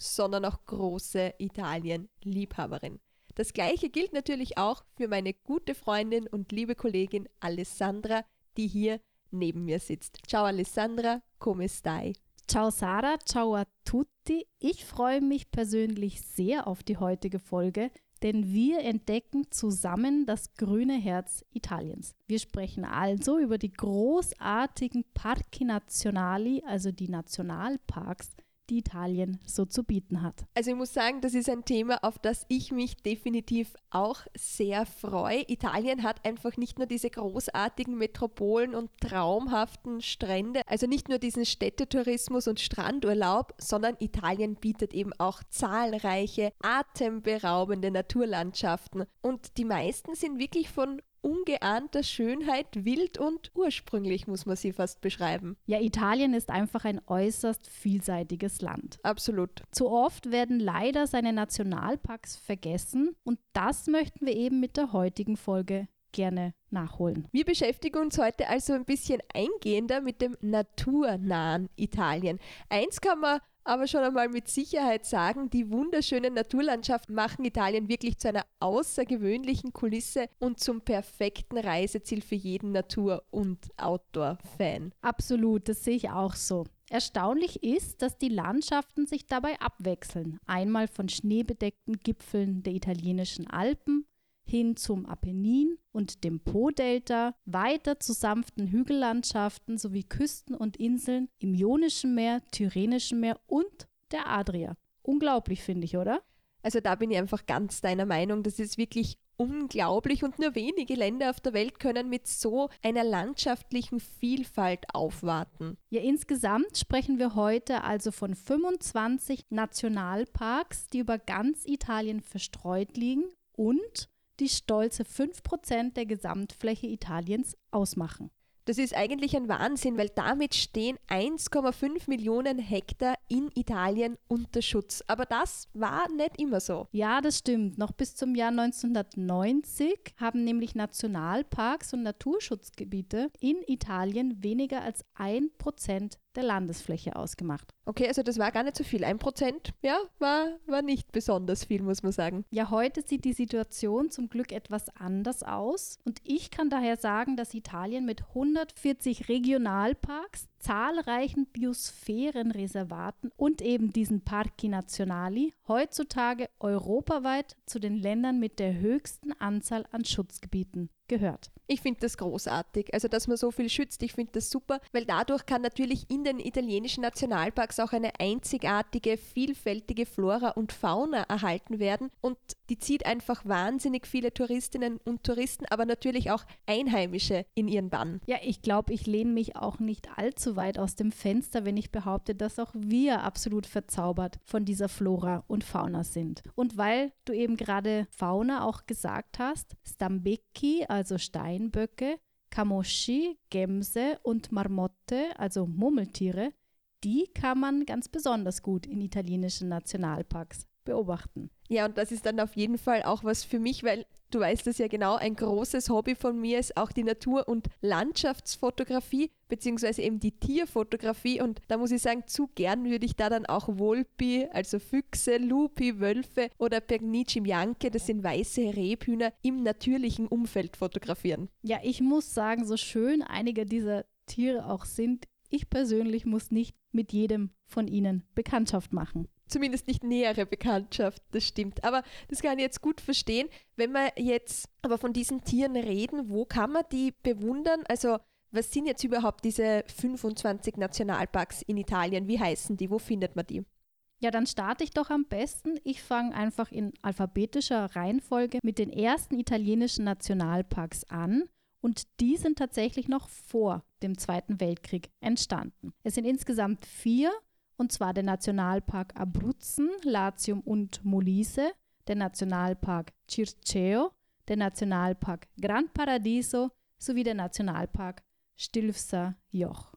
sondern auch große Italien-Liebhaberin. Das gleiche gilt natürlich auch für meine gute Freundin und liebe Kollegin Alessandra, die hier neben mir sitzt. Ciao Alessandra, come stai? Ciao Sarah, ciao a tutti. Ich freue mich persönlich sehr auf die heutige Folge, denn wir entdecken zusammen das grüne Herz Italiens. Wir sprechen also über die großartigen Parchi Nazionali, also die Nationalparks, die Italien so zu bieten hat. Also ich muss sagen, das ist ein Thema, auf das ich mich definitiv auch sehr freue. Italien hat einfach nicht nur diese großartigen Metropolen und traumhaften Strände, also nicht nur diesen Städtetourismus und Strandurlaub, sondern Italien bietet eben auch zahlreiche atemberaubende Naturlandschaften und die meisten sind wirklich von ungeahnter Schönheit, wild und ursprünglich, muss man sie fast beschreiben. Ja, Italien ist einfach ein äußerst vielseitiges Land. Absolut. Zu oft werden leider seine Nationalparks vergessen und das möchten wir eben mit der heutigen Folge gerne nachholen. Wir beschäftigen uns heute also ein bisschen eingehender mit dem naturnahen Italien. Eins kann man aber schon einmal mit Sicherheit sagen, die wunderschönen Naturlandschaften machen Italien wirklich zu einer außergewöhnlichen Kulisse und zum perfekten Reiseziel für jeden Natur- und Outdoor-Fan. Absolut, das sehe ich auch so. Erstaunlich ist, dass die Landschaften sich dabei abwechseln. Einmal von schneebedeckten Gipfeln der italienischen Alpen hin zum Apennin und dem Po-Delta, weiter zu sanften Hügellandschaften sowie Küsten und Inseln im Ionischen Meer, Tyrrhenischen Meer und der Adria. Unglaublich, finde ich, oder? Also da bin ich einfach ganz deiner Meinung. Das ist wirklich unglaublich und nur wenige Länder auf der Welt können mit so einer landschaftlichen Vielfalt aufwarten. Ja, insgesamt sprechen wir heute also von 25 Nationalparks, die über ganz Italien verstreut liegen und die stolze 5% der Gesamtfläche Italiens ausmachen. Das ist eigentlich ein Wahnsinn, weil damit stehen 1,5 Millionen Hektar in Italien unter Schutz. Aber das war nicht immer so. Ja, das stimmt. Noch bis zum Jahr 1990 haben nämlich Nationalparks und Naturschutzgebiete in Italien weniger als 1% der Landesfläche ausgemacht. Okay, also das war gar nicht so viel. Ein Prozent, ja, war, war nicht besonders viel, muss man sagen. Ja, heute sieht die Situation zum Glück etwas anders aus. Und ich kann daher sagen, dass Italien mit 140 Regionalparks, zahlreichen Biosphärenreservaten und eben diesen Parchi Nazionali heutzutage europaweit zu den Ländern mit der höchsten Anzahl an Schutzgebieten gehört. Ich finde das großartig. Also, dass man so viel schützt, ich finde das super, weil dadurch kann natürlich in den italienischen Nationalparks auch eine einzigartige, vielfältige Flora und Fauna erhalten werden und die zieht einfach wahnsinnig viele Touristinnen und Touristen, aber natürlich auch Einheimische in ihren Bann. Ja, ich glaube, ich lehne mich auch nicht allzu weit aus dem Fenster, wenn ich behaupte, dass auch wir absolut verzaubert von dieser Flora und Fauna sind. Und weil du eben gerade Fauna auch gesagt hast, Stambecki, also Steinböcke, Kamoschi, Gämse und Marmotte, also Murmeltiere, die kann man ganz besonders gut in italienischen Nationalparks beobachten. Ja, und das ist dann auf jeden Fall auch was für mich, weil du weißt es ja genau, ein großes Hobby von mir ist auch die Natur- und Landschaftsfotografie, beziehungsweise eben die Tierfotografie. Und da muss ich sagen, zu gern würde ich da dann auch Volpi, also Füchse, Lupi, Wölfe oder Pernici Bianche, das sind weiße Rebhühner, im natürlichen Umfeld fotografieren. Ja, ich muss sagen, so schön einige dieser Tiere auch sind, ich persönlich muss nicht mit jedem von ihnen Bekanntschaft machen zumindest nicht nähere Bekanntschaft, das stimmt. Aber das kann ich jetzt gut verstehen. Wenn wir jetzt aber von diesen Tieren reden, wo kann man die bewundern? Also was sind jetzt überhaupt diese 25 Nationalparks in Italien? Wie heißen die? Wo findet man die? Ja, dann starte ich doch am besten. Ich fange einfach in alphabetischer Reihenfolge mit den ersten italienischen Nationalparks an. Und die sind tatsächlich noch vor dem Zweiten Weltkrieg entstanden. Es sind insgesamt vier und zwar der Nationalpark Abruzzen, Latium und Molise, der Nationalpark Circeo, der Nationalpark Gran Paradiso sowie der Nationalpark Stilfser Joch.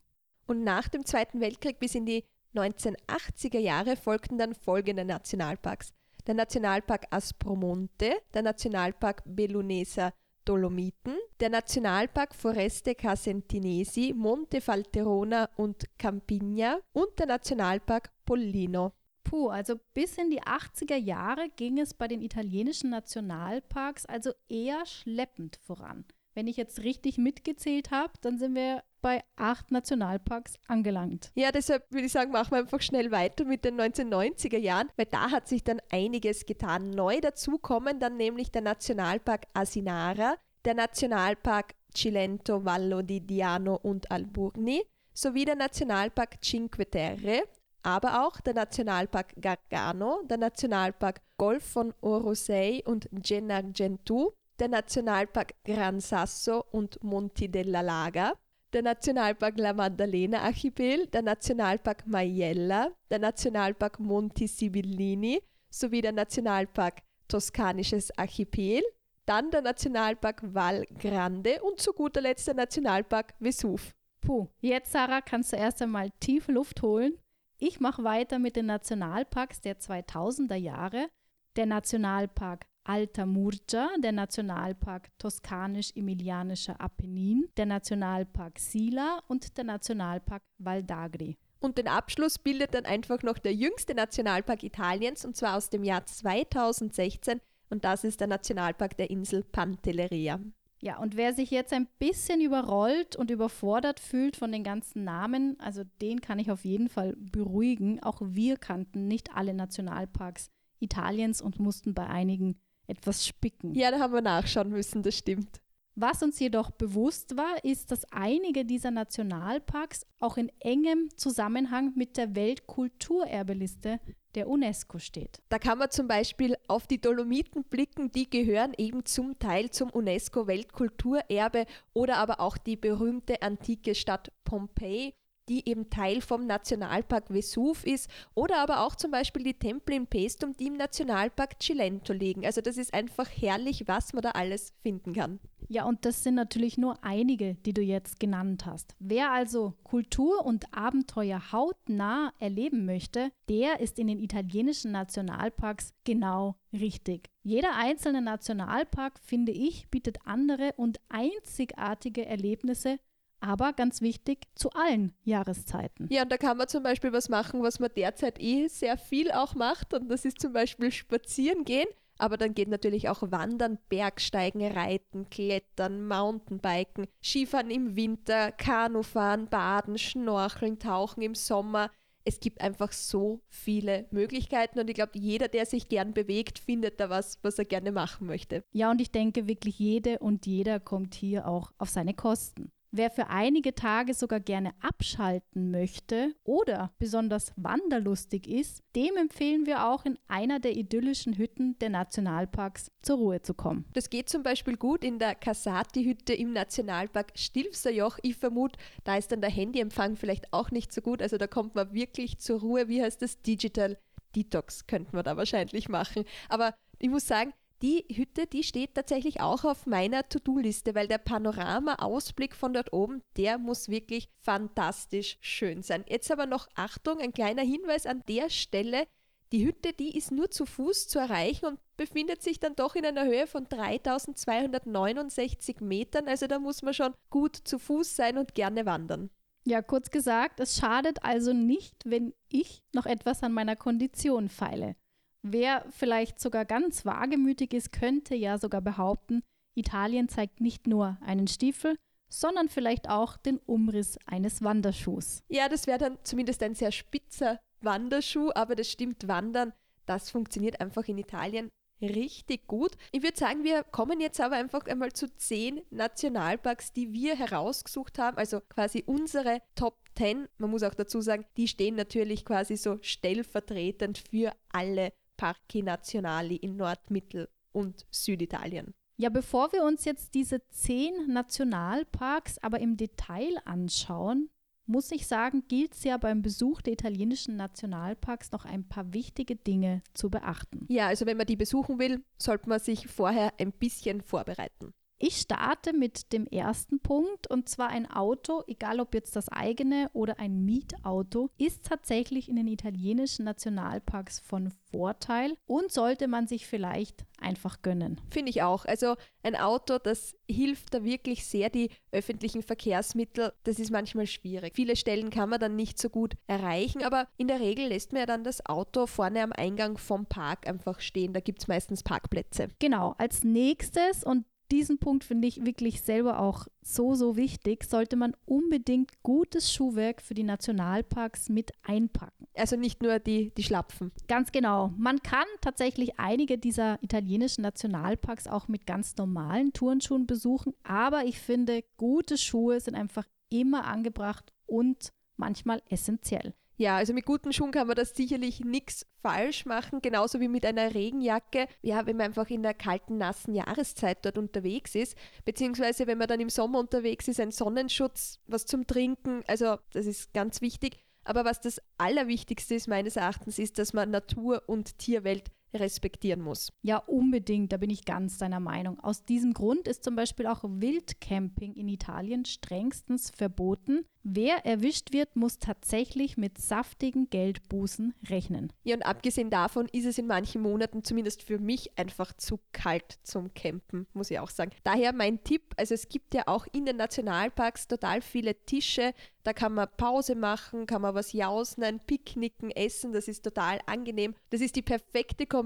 Und nach dem Zweiten Weltkrieg bis in die 1980er Jahre folgten dann folgende Nationalparks. Der Nationalpark Aspromonte, der Nationalpark Bellunesa Dolomiten, der Nationalpark Foreste Casentinesi, Monte Falterona und Campigna und der Nationalpark Pollino. Puh, also bis in die 80er Jahre ging es bei den italienischen Nationalparks also eher schleppend voran. Wenn ich jetzt richtig mitgezählt habe, dann sind wir bei acht Nationalparks angelangt. Ja, deshalb würde ich sagen, machen wir einfach schnell weiter mit den 1990er Jahren, weil da hat sich dann einiges getan. Neu dazu kommen dann nämlich der Nationalpark Asinara, der Nationalpark Cilento, Vallo di Diano und Alburni sowie der Nationalpark Cinque Terre, aber auch der Nationalpark Gargano, der Nationalpark Golf von Orosei und Gennargentu, der Nationalpark Gran Sasso und Monti della Laga, der Nationalpark La Maddalena Archipel, der Nationalpark Maiella, der Nationalpark Monti Sibillini sowie der Nationalpark Toskanisches Archipel, dann der Nationalpark Val Grande und zu guter Letzt der Nationalpark Vesuv. Puh, jetzt Sarah kannst du erst einmal tief Luft holen. Ich mache weiter mit den Nationalparks der 2000er Jahre. Der Nationalpark Alta Murgia, der Nationalpark Toskanisch-Emilianischer Apennin, der Nationalpark Sila und der Nationalpark Val d'Agri. Und den Abschluss bildet dann einfach noch der jüngste Nationalpark Italiens und zwar aus dem Jahr 2016 und das ist der Nationalpark der Insel Pantelleria. Ja, und wer sich jetzt ein bisschen überrollt und überfordert fühlt von den ganzen Namen, also den kann ich auf jeden Fall beruhigen. Auch wir kannten nicht alle Nationalparks Italiens und mussten bei einigen etwas spicken. Ja, da haben wir nachschauen müssen, das stimmt. Was uns jedoch bewusst war, ist, dass einige dieser Nationalparks auch in engem Zusammenhang mit der Weltkulturerbeliste der UNESCO steht. Da kann man zum Beispiel auf die Dolomiten blicken, die gehören eben zum Teil zum UNESCO-Weltkulturerbe oder aber auch die berühmte antike Stadt Pompeji die eben Teil vom Nationalpark Vesuv ist, oder aber auch zum Beispiel die Tempel in Pestum, die im Nationalpark Cilento liegen. Also das ist einfach herrlich, was man da alles finden kann. Ja, und das sind natürlich nur einige, die du jetzt genannt hast. Wer also Kultur und Abenteuer hautnah erleben möchte, der ist in den italienischen Nationalparks genau richtig. Jeder einzelne Nationalpark, finde ich, bietet andere und einzigartige Erlebnisse aber ganz wichtig zu allen Jahreszeiten. Ja, und da kann man zum Beispiel was machen, was man derzeit eh sehr viel auch macht und das ist zum Beispiel spazieren gehen. Aber dann geht natürlich auch Wandern, Bergsteigen, Reiten, Klettern, Mountainbiken, Skifahren im Winter, Kanufahren, Baden, Schnorcheln, Tauchen im Sommer. Es gibt einfach so viele Möglichkeiten und ich glaube, jeder, der sich gern bewegt, findet da was, was er gerne machen möchte. Ja, und ich denke wirklich, jede und jeder kommt hier auch auf seine Kosten. Wer für einige Tage sogar gerne abschalten möchte oder besonders wanderlustig ist, dem empfehlen wir auch in einer der idyllischen Hütten der Nationalparks zur Ruhe zu kommen. Das geht zum Beispiel gut in der Casati-Hütte im Nationalpark Stilfserjoch. Ich vermute, da ist dann der Handyempfang vielleicht auch nicht so gut. Also da kommt man wirklich zur Ruhe. Wie heißt das? Digital Detox könnten wir da wahrscheinlich machen. Aber ich muss sagen, die Hütte, die steht tatsächlich auch auf meiner To-Do-Liste, weil der Panorama-Ausblick von dort oben, der muss wirklich fantastisch schön sein. Jetzt aber noch Achtung, ein kleiner Hinweis an der Stelle. Die Hütte, die ist nur zu Fuß zu erreichen und befindet sich dann doch in einer Höhe von 3269 Metern. Also da muss man schon gut zu Fuß sein und gerne wandern. Ja, kurz gesagt, es schadet also nicht, wenn ich noch etwas an meiner Kondition feile. Wer vielleicht sogar ganz wagemütig ist, könnte ja sogar behaupten, Italien zeigt nicht nur einen Stiefel, sondern vielleicht auch den Umriss eines Wanderschuhs. Ja, das wäre dann zumindest ein sehr spitzer Wanderschuh, aber das stimmt, Wandern, das funktioniert einfach in Italien richtig gut. Ich würde sagen, wir kommen jetzt aber einfach einmal zu zehn Nationalparks, die wir herausgesucht haben, also quasi unsere Top 10. Man muss auch dazu sagen, die stehen natürlich quasi so stellvertretend für alle Parchi Nazionali in Nord-, Mittel- und Süditalien. Ja, bevor wir uns jetzt diese zehn Nationalparks aber im Detail anschauen, muss ich sagen, gilt es ja beim Besuch der italienischen Nationalparks noch ein paar wichtige Dinge zu beachten. Ja, also wenn man die besuchen will, sollte man sich vorher ein bisschen vorbereiten. Ich starte mit dem ersten Punkt und zwar ein Auto, egal ob jetzt das eigene oder ein Mietauto, ist tatsächlich in den italienischen Nationalparks von Vorteil und sollte man sich vielleicht einfach gönnen. Finde ich auch. Also ein Auto, das hilft da wirklich sehr, die öffentlichen Verkehrsmittel, das ist manchmal schwierig. Viele Stellen kann man dann nicht so gut erreichen, aber in der Regel lässt man ja dann das Auto vorne am Eingang vom Park einfach stehen. Da gibt es meistens Parkplätze. Genau, als nächstes und diesen Punkt finde ich wirklich selber auch so, so wichtig, sollte man unbedingt gutes Schuhwerk für die Nationalparks mit einpacken. Also nicht nur die, die Schlapfen. Ganz genau. Man kann tatsächlich einige dieser italienischen Nationalparks auch mit ganz normalen Turnschuhen besuchen, aber ich finde, gute Schuhe sind einfach immer angebracht und manchmal essentiell. Ja, also mit guten Schuhen kann man das sicherlich nichts falsch machen, genauso wie mit einer Regenjacke. Ja, wenn man einfach in der kalten, nassen Jahreszeit dort unterwegs ist, beziehungsweise wenn man dann im Sommer unterwegs ist, ein Sonnenschutz, was zum Trinken, also das ist ganz wichtig. Aber was das Allerwichtigste ist meines Erachtens, ist, dass man Natur und Tierwelt respektieren muss. Ja, unbedingt, da bin ich ganz deiner Meinung. Aus diesem Grund ist zum Beispiel auch Wildcamping in Italien strengstens verboten. Wer erwischt wird, muss tatsächlich mit saftigen Geldbußen rechnen. Ja, und abgesehen davon ist es in manchen Monaten zumindest für mich einfach zu kalt zum Campen, muss ich auch sagen. Daher mein Tipp, also es gibt ja auch in den Nationalparks total viele Tische, da kann man Pause machen, kann man was jausen, picknicken, essen, das ist total angenehm. Das ist die perfekte Kombination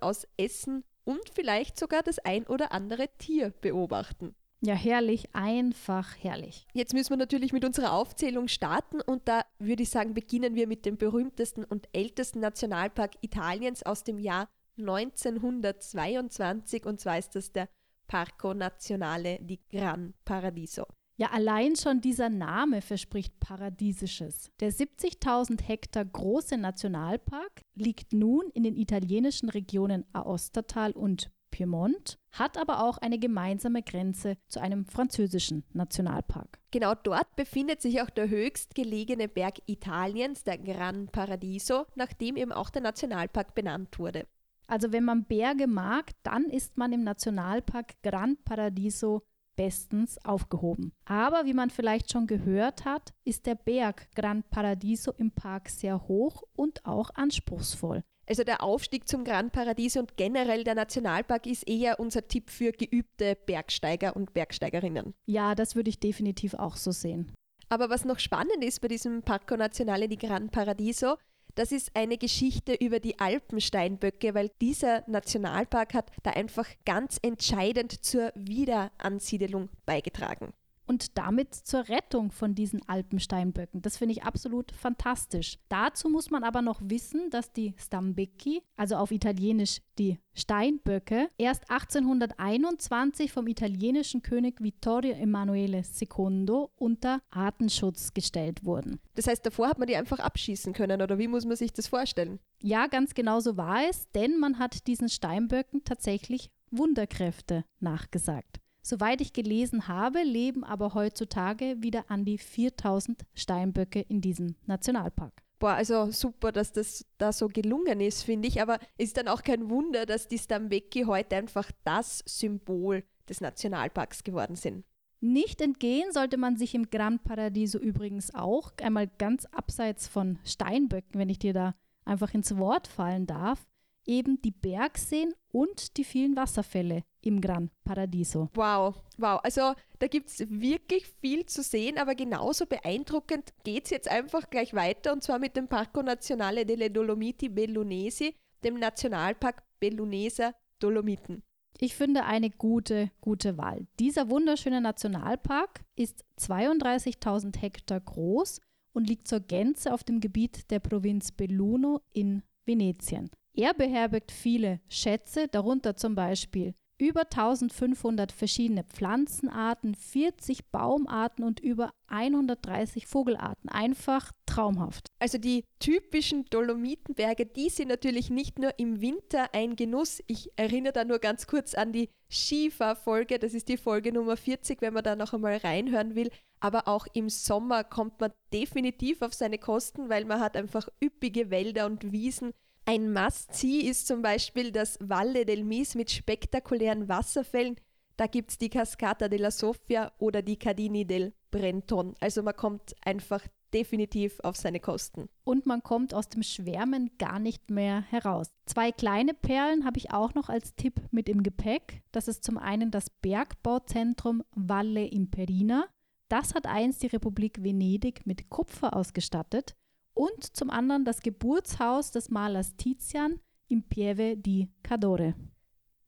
aus Essen und vielleicht sogar das ein oder andere Tier beobachten. Ja, herrlich, einfach herrlich. Jetzt müssen wir natürlich mit unserer Aufzählung starten und da würde ich sagen, beginnen wir mit dem berühmtesten und ältesten Nationalpark Italiens aus dem Jahr 1922 und zwar ist das der Parco Nazionale di Gran Paradiso. Ja, allein schon dieser Name verspricht Paradiesisches. Der 70.000 Hektar große Nationalpark liegt nun in den italienischen Regionen Aostatal und Piemont, hat aber auch eine gemeinsame Grenze zu einem französischen Nationalpark. Genau dort befindet sich auch der höchstgelegene Berg Italiens, der Gran Paradiso, nach dem eben auch der Nationalpark benannt wurde. Also wenn man Berge mag, dann ist man im Nationalpark Gran Paradiso bestens aufgehoben. Aber wie man vielleicht schon gehört hat, ist der Berg Gran Paradiso im Park sehr hoch und auch anspruchsvoll. Also der Aufstieg zum Gran Paradiso und generell der Nationalpark ist eher unser Tipp für geübte Bergsteiger und Bergsteigerinnen. Ja, das würde ich definitiv auch so sehen. Aber was noch spannend ist bei diesem Parco Nazionale di Gran Paradiso, das ist eine Geschichte über die Alpensteinböcke, weil dieser Nationalpark hat da einfach ganz entscheidend zur Wiederansiedelung beigetragen und damit zur Rettung von diesen Alpensteinböcken. Das finde ich absolut fantastisch. Dazu muss man aber noch wissen, dass die Stambecchi, also auf Italienisch die Steinböcke, erst 1821 vom italienischen König Vittorio Emanuele II. unter Artenschutz gestellt wurden. Das heißt, davor hat man die einfach abschießen können oder wie muss man sich das vorstellen? Ja, ganz genau so war es, denn man hat diesen Steinböcken tatsächlich Wunderkräfte nachgesagt. Soweit ich gelesen habe, leben aber heutzutage wieder an die 4000 Steinböcke in diesem Nationalpark. Boah, also super, dass das da so gelungen ist, finde ich. Aber ist dann auch kein Wunder, dass die Stambecki heute einfach das Symbol des Nationalparks geworden sind. Nicht entgehen sollte man sich im Gran Paradiso übrigens auch, einmal ganz abseits von Steinböcken, wenn ich dir da einfach ins Wort fallen darf, eben die Bergseen und die vielen Wasserfälle im Gran Paradiso. Wow, wow. Also da gibt es wirklich viel zu sehen, aber genauso beeindruckend geht es jetzt einfach gleich weiter und zwar mit dem Parco Nazionale delle Dolomiti Bellunesi, dem Nationalpark Belluneser Dolomiten. Ich finde eine gute, gute Wahl. Dieser wunderschöne Nationalpark ist 32.000 Hektar groß und liegt zur Gänze auf dem Gebiet der Provinz Belluno in Venetien. Er beherbergt viele Schätze, darunter zum Beispiel Über 1500 verschiedene Pflanzenarten, 40 Baumarten und über 130 Vogelarten. Einfach traumhaft. Also die typischen Dolomitenberge, die sind natürlich nicht nur im Winter ein Genuss. Ich erinnere da nur ganz kurz an die Skifahrfolge. Das ist die Folge Nummer 40, wenn man da noch einmal reinhören will. Aber auch im Sommer kommt man definitiv auf seine Kosten, weil man hat einfach üppige Wälder und Wiesen ein Must-See ist zum Beispiel das Valle del Mis mit spektakulären Wasserfällen. Da gibt es die Cascata della Sofia oder die Cardini del Brenton. Also man kommt einfach definitiv auf seine Kosten. Und man kommt aus dem Schwärmen gar nicht mehr heraus. Zwei kleine Perlen habe ich auch noch als Tipp mit im Gepäck. Das ist zum einen das Bergbauzentrum Valle Imperina. Das hat einst die Republik Venedig mit Kupfer ausgestattet und zum anderen das Geburtshaus des Malers Tizian im Pieve di Cadore.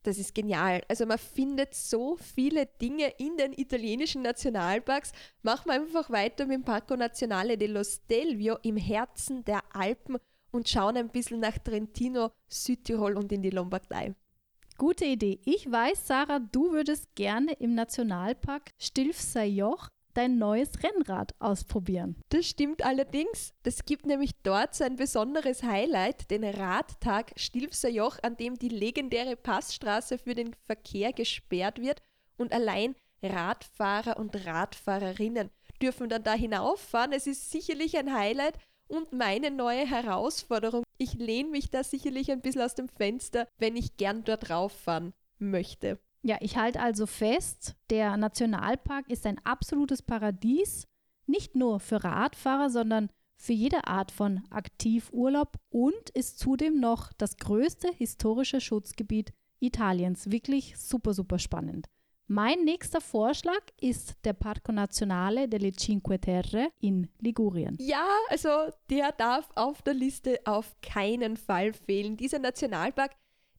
Das ist genial. Also man findet so viele Dinge in den italienischen Nationalparks. Machen wir einfach weiter mit dem Parco Nazionale dello Stelvio im Herzen der Alpen und schauen ein bisschen nach Trentino, Südtirol und in die Lombardei. Gute Idee. Ich weiß, Sarah, du würdest gerne im Nationalpark Stilfser-Joch dein neues Rennrad ausprobieren. Das stimmt allerdings. Es gibt nämlich dort so ein besonderes Highlight, den Radtag Stilfser Joch, an dem die legendäre Passstraße für den Verkehr gesperrt wird und allein Radfahrer und Radfahrerinnen dürfen dann da hinauffahren. Es ist sicherlich ein Highlight und meine neue Herausforderung. Ich lehne mich da sicherlich ein bisschen aus dem Fenster, wenn ich gern dort rauffahren möchte. Ja, ich halte also fest, der Nationalpark ist ein absolutes Paradies, nicht nur für Radfahrer, sondern für jede Art von Aktivurlaub und ist zudem noch das größte historische Schutzgebiet Italiens. Wirklich super, super spannend. Mein nächster Vorschlag ist der Parco Nazionale delle Cinque Terre in Ligurien. Ja, also der darf auf der Liste auf keinen Fall fehlen. Dieser Nationalpark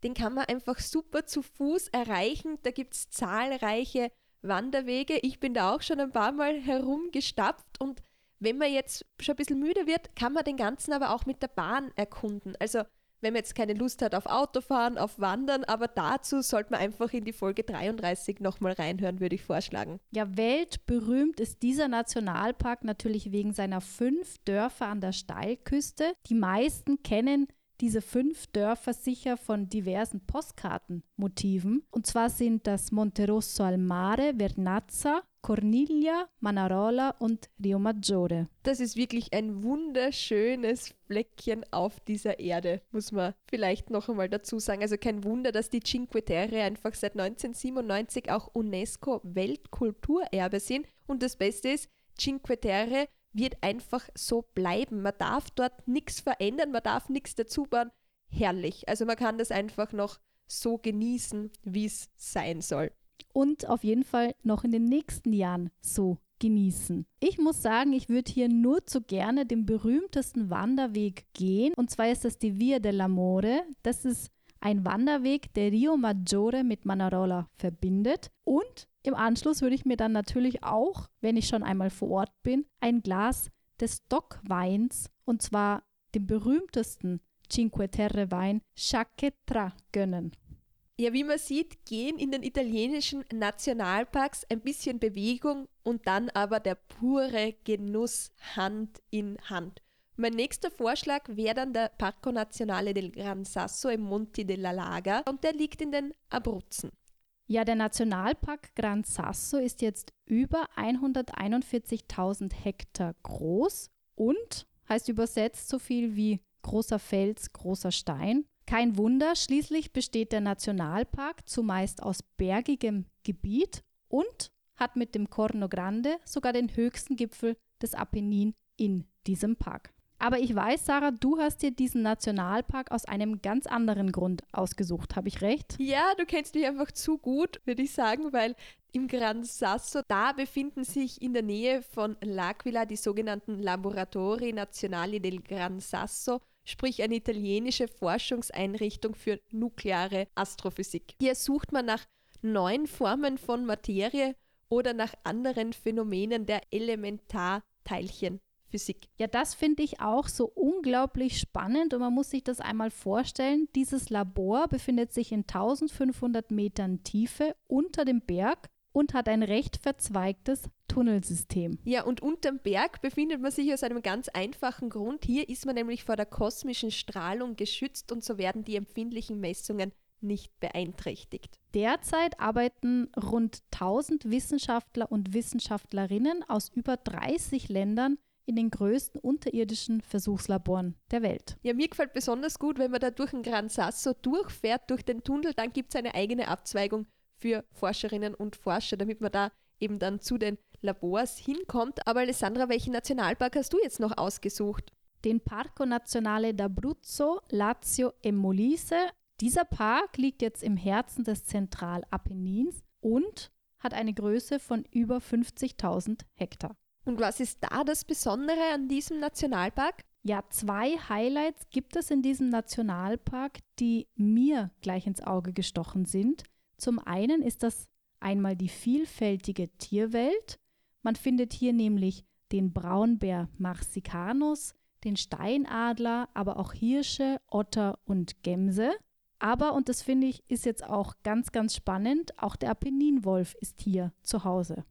den kann man einfach super zu Fuß erreichen. Da gibt es zahlreiche Wanderwege. Ich bin da auch schon ein paar Mal herumgestapft und wenn man jetzt schon ein bisschen müde wird, kann man den ganzen aber auch mit der Bahn erkunden. Also wenn man jetzt keine Lust hat auf Autofahren, auf Wandern, aber dazu sollte man einfach in die Folge 33 nochmal reinhören, würde ich vorschlagen. Ja, weltberühmt ist dieser Nationalpark natürlich wegen seiner fünf Dörfer an der Steilküste. Die meisten kennen diese fünf Dörfer sicher von diversen Postkartenmotiven. Und zwar sind das Monterosso al Mare, Vernazza, Corniglia, Manarola und Rio Maggiore. Das ist wirklich ein wunderschönes Fleckchen auf dieser Erde, muss man vielleicht noch einmal dazu sagen. Also kein Wunder, dass die Cinque Terre einfach seit 1997 auch UNESCO Weltkulturerbe sind. Und das Beste ist, Cinque Terre wird einfach so bleiben. Man darf dort nichts verändern, man darf nichts dazu bauen. Herrlich. Also man kann das einfach noch so genießen, wie es sein soll. Und auf jeden Fall noch in den nächsten Jahren so genießen. Ich muss sagen, ich würde hier nur zu gerne den berühmtesten Wanderweg gehen. Und zwar ist das die Via dell'Amore. Das ist ein Wanderweg, der Rio Maggiore mit Manarola verbindet. Und im Anschluss würde ich mir dann natürlich auch, wenn ich schon einmal vor Ort bin, ein Glas des Stockweins, und zwar dem berühmtesten Cinque Terre Wein, Chaquetra, gönnen. Ja, wie man sieht, gehen in den italienischen Nationalparks ein bisschen Bewegung und dann aber der pure Genuss Hand in Hand. Mein nächster Vorschlag wäre dann der Parco Nazionale del Gran Sasso im Monti della Laga und der liegt in den Abruzzen. Ja, der Nationalpark Gran Sasso ist jetzt über 141.000 Hektar groß und heißt übersetzt so viel wie großer Fels, großer Stein. Kein Wunder, schließlich besteht der Nationalpark zumeist aus bergigem Gebiet und hat mit dem Corno Grande sogar den höchsten Gipfel des Apennin in diesem Park. Aber ich weiß, Sarah, du hast dir diesen Nationalpark aus einem ganz anderen Grund ausgesucht. Habe ich recht? Ja, du kennst mich einfach zu gut, würde ich sagen, weil im Gran Sasso, da befinden sich in der Nähe von L'Aquila die sogenannten Laboratori Nazionali del Gran Sasso, sprich eine italienische Forschungseinrichtung für nukleare Astrophysik. Hier sucht man nach neuen Formen von Materie oder nach anderen Phänomenen der Elementarteilchen. Physik. Ja, das finde ich auch so unglaublich spannend und man muss sich das einmal vorstellen. Dieses Labor befindet sich in 1500 Metern Tiefe unter dem Berg und hat ein recht verzweigtes Tunnelsystem. Ja, und unterm Berg befindet man sich aus einem ganz einfachen Grund. Hier ist man nämlich vor der kosmischen Strahlung geschützt und so werden die empfindlichen Messungen nicht beeinträchtigt. Derzeit arbeiten rund 1000 Wissenschaftler und Wissenschaftlerinnen aus über 30 Ländern in den größten unterirdischen Versuchslaboren der Welt. Ja, mir gefällt besonders gut, wenn man da durch den Gran Sasso durchfährt, durch den Tunnel, dann gibt es eine eigene Abzweigung für Forscherinnen und Forscher, damit man da eben dann zu den Labors hinkommt. Aber Alessandra, welchen Nationalpark hast du jetzt noch ausgesucht? Den Parco Nazionale d'Abruzzo, Lazio e Molise. Dieser Park liegt jetzt im Herzen des Zentralapennins und hat eine Größe von über 50.000 Hektar. Und was ist da das Besondere an diesem Nationalpark? Ja, zwei Highlights gibt es in diesem Nationalpark, die mir gleich ins Auge gestochen sind. Zum einen ist das einmal die vielfältige Tierwelt. Man findet hier nämlich den Braunbär Marsicanus, den Steinadler, aber auch Hirsche, Otter und Gämse. Aber, und das finde ich, ist jetzt auch ganz, ganz spannend, auch der Apenninwolf ist hier zu Hause.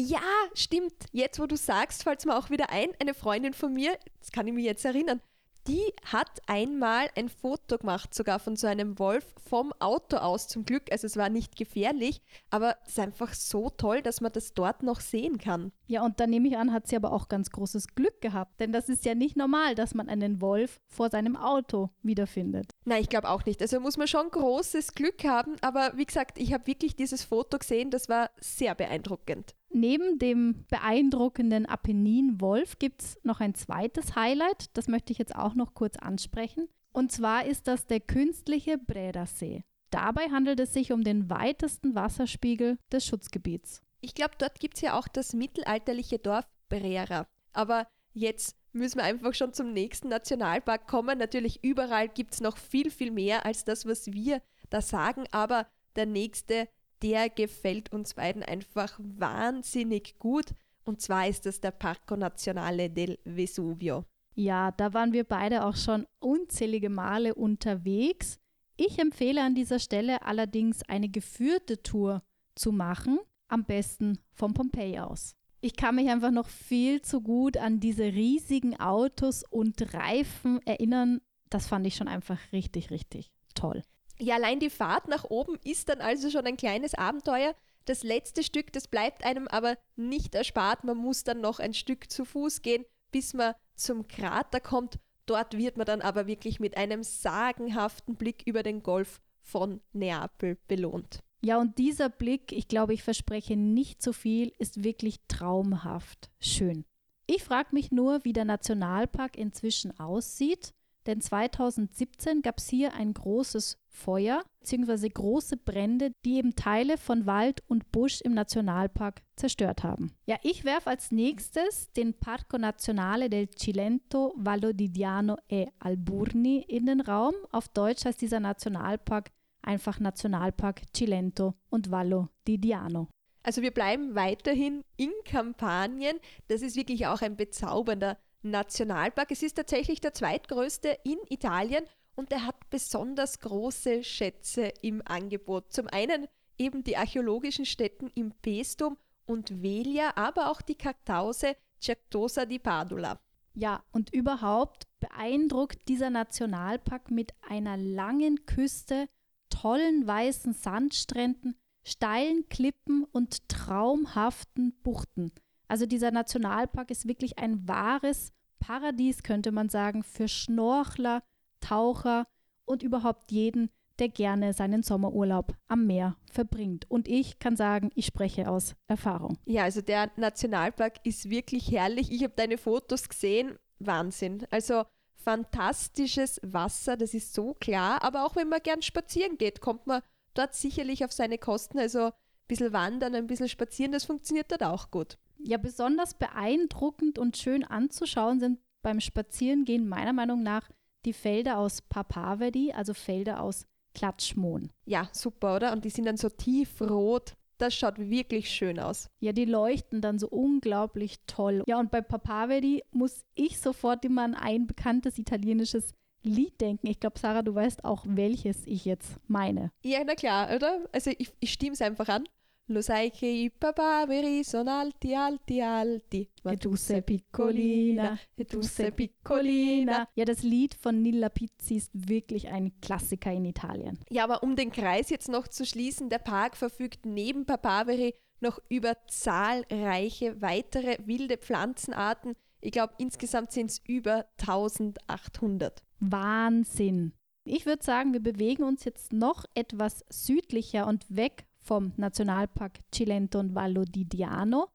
Ja, stimmt. Jetzt, wo du sagst, fällt es mir auch wieder ein. Eine Freundin von mir, das kann ich mich jetzt erinnern, die hat einmal ein Foto gemacht, sogar von so einem Wolf vom Auto aus zum Glück. Also es war nicht gefährlich, aber es ist einfach so toll, dass man das dort noch sehen kann. Ja, und da nehme ich an, hat sie aber auch ganz großes Glück gehabt, denn das ist ja nicht normal, dass man einen Wolf vor seinem Auto wiederfindet. Nein, ich glaube auch nicht. Also muss man schon großes Glück haben, aber wie gesagt, ich habe wirklich dieses Foto gesehen, das war sehr beeindruckend. Neben dem beeindruckenden Apennin-Wolf gibt es noch ein zweites Highlight, das möchte ich jetzt auch noch kurz ansprechen. Und zwar ist das der künstliche Breda-See. Dabei handelt es sich um den weitesten Wasserspiegel des Schutzgebiets. Ich glaube, dort gibt es ja auch das mittelalterliche Dorf Brera. Aber jetzt müssen wir einfach schon zum nächsten Nationalpark kommen. Natürlich überall gibt es noch viel, viel mehr als das, was wir da sagen. Aber der nächste der gefällt uns beiden einfach wahnsinnig gut. Und zwar ist das der Parco Nazionale del Vesuvio. Ja, da waren wir beide auch schon unzählige Male unterwegs. Ich empfehle an dieser Stelle allerdings eine geführte Tour zu machen, am besten von Pompeji aus. Ich kann mich einfach noch viel zu gut an diese riesigen Autos und Reifen erinnern. Das fand ich schon einfach richtig, richtig toll. Ja, allein die Fahrt nach oben ist dann also schon ein kleines Abenteuer. Das letzte Stück, das bleibt einem aber nicht erspart. Man muss dann noch ein Stück zu Fuß gehen, bis man zum Krater kommt. Dort wird man dann aber wirklich mit einem sagenhaften Blick über den Golf von Neapel belohnt. Ja, und dieser Blick, ich glaube, ich verspreche nicht zu viel, ist wirklich traumhaft schön. Ich frage mich nur, wie der Nationalpark inzwischen aussieht, denn 2017 gab es hier ein großes Feuer bzw. große Brände, die eben Teile von Wald und Busch im Nationalpark zerstört haben. Ja, ich werfe als nächstes den Parco Nazionale del Cilento, Vallo di Diano e Alburni in den Raum. Auf Deutsch heißt dieser Nationalpark einfach Nationalpark Cilento und Vallo di Diano. Also wir bleiben weiterhin in Kampanien. Das ist wirklich auch ein bezaubernder Nationalpark. Es ist tatsächlich der zweitgrößte in Italien und er hat besonders große Schätze im Angebot. Zum einen eben die archäologischen Stätten im Pestum und Velia, aber auch die Kartause Certosa di Padula. Ja, und überhaupt beeindruckt dieser Nationalpark mit einer langen Küste, tollen weißen Sandstränden, steilen Klippen und traumhaften Buchten. Also dieser Nationalpark ist wirklich ein wahres Paradies, könnte man sagen, für Schnorchler, Taucher und überhaupt jeden, der gerne seinen Sommerurlaub am Meer verbringt. Und ich kann sagen, ich spreche aus Erfahrung. Ja, also der Nationalpark ist wirklich herrlich. Ich habe deine Fotos gesehen. Wahnsinn. Also fantastisches Wasser, das ist so klar. Aber auch wenn man gern spazieren geht, kommt man dort sicherlich auf seine Kosten. Also ein bisschen wandern, ein bisschen spazieren, das funktioniert dort auch gut. Ja, besonders beeindruckend und schön anzuschauen sind beim Spazierengehen meiner Meinung nach die Felder aus Papaveri, also Felder aus Klatschmohn. Ja, super, oder? Und die sind dann so tiefrot. das schaut wirklich schön aus. Ja, die leuchten dann so unglaublich toll. Ja, und bei Papaveri muss ich sofort immer an ein bekanntes italienisches Lied denken. Ich glaube, Sarah, du weißt auch, welches ich jetzt meine. Ja, na klar, oder? Also ich, ich stimme es einfach an. Lo sai che i papaveri sono alti, alti, alti. Ma tu sei piccolina, e tu sei piccolina. Ja, das Lied von Nilla Pizzi ist wirklich ein Klassiker in Italien. Ja, aber um den Kreis jetzt noch zu schließen, der Park verfügt neben Papaveri noch über zahlreiche weitere wilde Pflanzenarten. Ich glaube, insgesamt sind es über 1800. Wahnsinn. Ich würde sagen, wir bewegen uns jetzt noch etwas südlicher und weg vom Nationalpark Cilento und Vallo di Diano,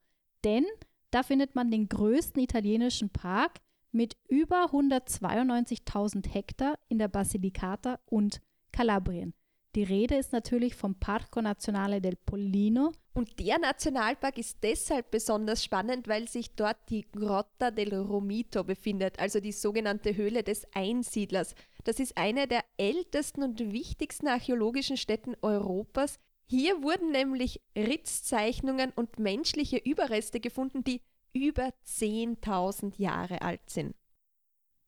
denn da findet man den größten italienischen Park mit über 192.000 Hektar in der Basilicata und Kalabrien. Die Rede ist natürlich vom Parco Nazionale del Pollino. Und der Nationalpark ist deshalb besonders spannend, weil sich dort die Grotta del Romito befindet, also die sogenannte Höhle des Einsiedlers. Das ist eine der ältesten und wichtigsten archäologischen Stätten Europas, hier wurden nämlich Ritzzeichnungen und menschliche Überreste gefunden, die über 10.000 Jahre alt sind.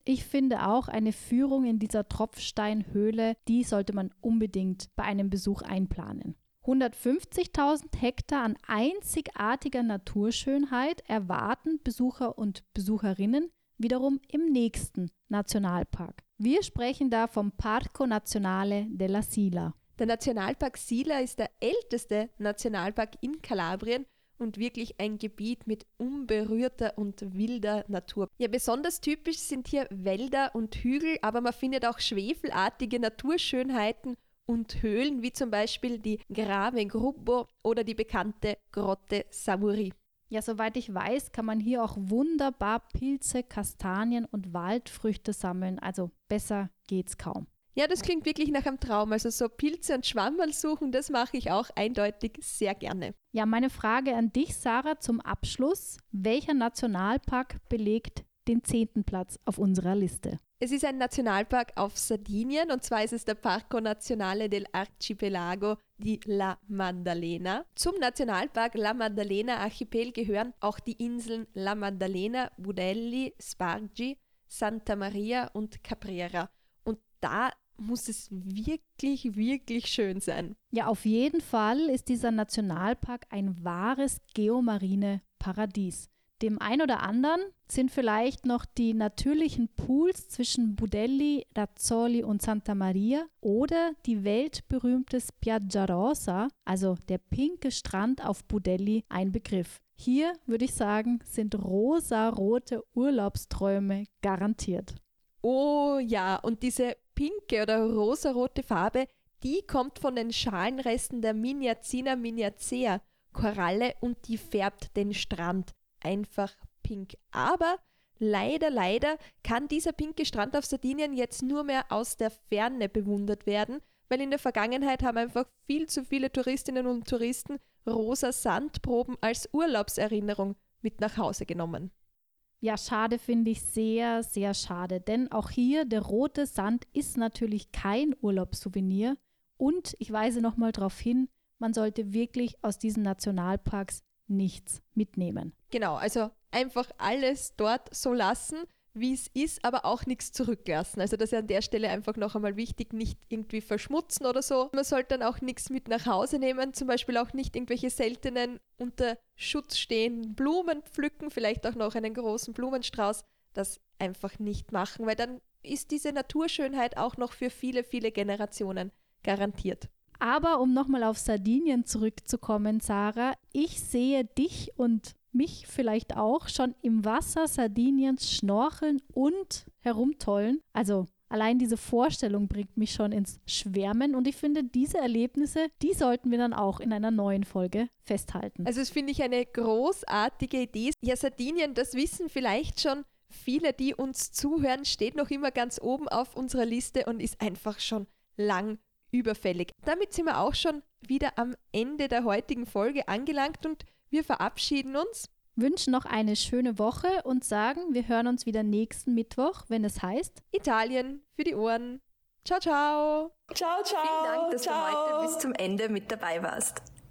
Ich finde auch eine Führung in dieser Tropfsteinhöhle, die sollte man unbedingt bei einem Besuch einplanen. 150.000 Hektar an einzigartiger Naturschönheit erwarten Besucher und Besucherinnen wiederum im nächsten Nationalpark. Wir sprechen da vom Parco Nazionale della Sila. Der Nationalpark Sila ist der älteste Nationalpark in Kalabrien und wirklich ein Gebiet mit unberührter und wilder Natur. Ja, besonders typisch sind hier Wälder und Hügel, aber man findet auch schwefelartige Naturschönheiten und Höhlen, wie zum Beispiel die Grave Gruppo oder die bekannte Grotte Samuri. Ja, soweit ich weiß, kann man hier auch wunderbar Pilze, Kastanien und Waldfrüchte sammeln. Also besser geht's kaum. Ja, das klingt wirklich nach einem Traum. Also so Pilze und Schwammerl suchen, das mache ich auch eindeutig sehr gerne. Ja, meine Frage an dich, Sarah, zum Abschluss. Welcher Nationalpark belegt den zehnten Platz auf unserer Liste? Es ist ein Nationalpark auf Sardinien und zwar ist es der Parco Nazionale del Archipelago di La Maddalena. Zum Nationalpark La Maddalena Archipel gehören auch die Inseln La Maddalena, Budelli, Spargi, Santa Maria und Caprera. Und da muss es wirklich, wirklich schön sein. Ja, auf jeden Fall ist dieser Nationalpark ein wahres geomarine Paradies. Dem einen oder anderen sind vielleicht noch die natürlichen Pools zwischen Budelli, Razzoli und Santa Maria oder die weltberühmte Spiaggia Rosa, also der pinke Strand auf Budelli, ein Begriff. Hier würde ich sagen, sind rosa-rote Urlaubsträume garantiert. Oh ja, und diese pinke oder rosarote Farbe, die kommt von den Schalenresten der Miniacina miniacea Koralle und die färbt den Strand einfach pink. Aber leider, leider kann dieser pinke Strand auf Sardinien jetzt nur mehr aus der Ferne bewundert werden, weil in der Vergangenheit haben einfach viel zu viele Touristinnen und Touristen rosa Sandproben als Urlaubserinnerung mit nach Hause genommen. Ja, schade finde ich sehr, sehr schade, denn auch hier der rote Sand ist natürlich kein Urlaubssouvenir. Und ich weise nochmal darauf hin, man sollte wirklich aus diesen Nationalparks nichts mitnehmen. Genau, also einfach alles dort so lassen, wie es ist, aber auch nichts zurücklassen. Also das ist an der Stelle einfach noch einmal wichtig, nicht irgendwie verschmutzen oder so. Man sollte dann auch nichts mit nach Hause nehmen, zum Beispiel auch nicht irgendwelche seltenen unter Schutz stehenden Blumen pflücken, vielleicht auch noch einen großen Blumenstrauß. Das einfach nicht machen, weil dann ist diese Naturschönheit auch noch für viele, viele Generationen garantiert. Aber um nochmal auf Sardinien zurückzukommen, Sarah, ich sehe dich und mich vielleicht auch schon im Wasser Sardiniens schnorcheln und herumtollen. Also allein diese Vorstellung bringt mich schon ins Schwärmen und ich finde, diese Erlebnisse, die sollten wir dann auch in einer neuen Folge festhalten. Also das finde ich eine großartige Idee. Ja, Sardinien, das wissen vielleicht schon viele, die uns zuhören, steht noch immer ganz oben auf unserer Liste und ist einfach schon lang überfällig. Damit sind wir auch schon wieder am Ende der heutigen Folge angelangt und wir verabschieden uns. Wünschen noch eine schöne Woche und sagen, wir hören uns wieder nächsten Mittwoch, wenn es heißt Italien für die Ohren. Ciao, ciao. Ciao, ciao. Vielen Dank, dass ciao. du heute bis zum Ende mit dabei warst.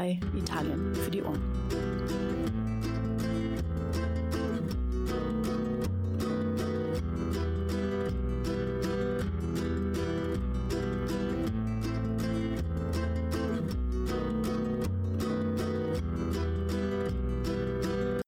bei Italien für die Ohren.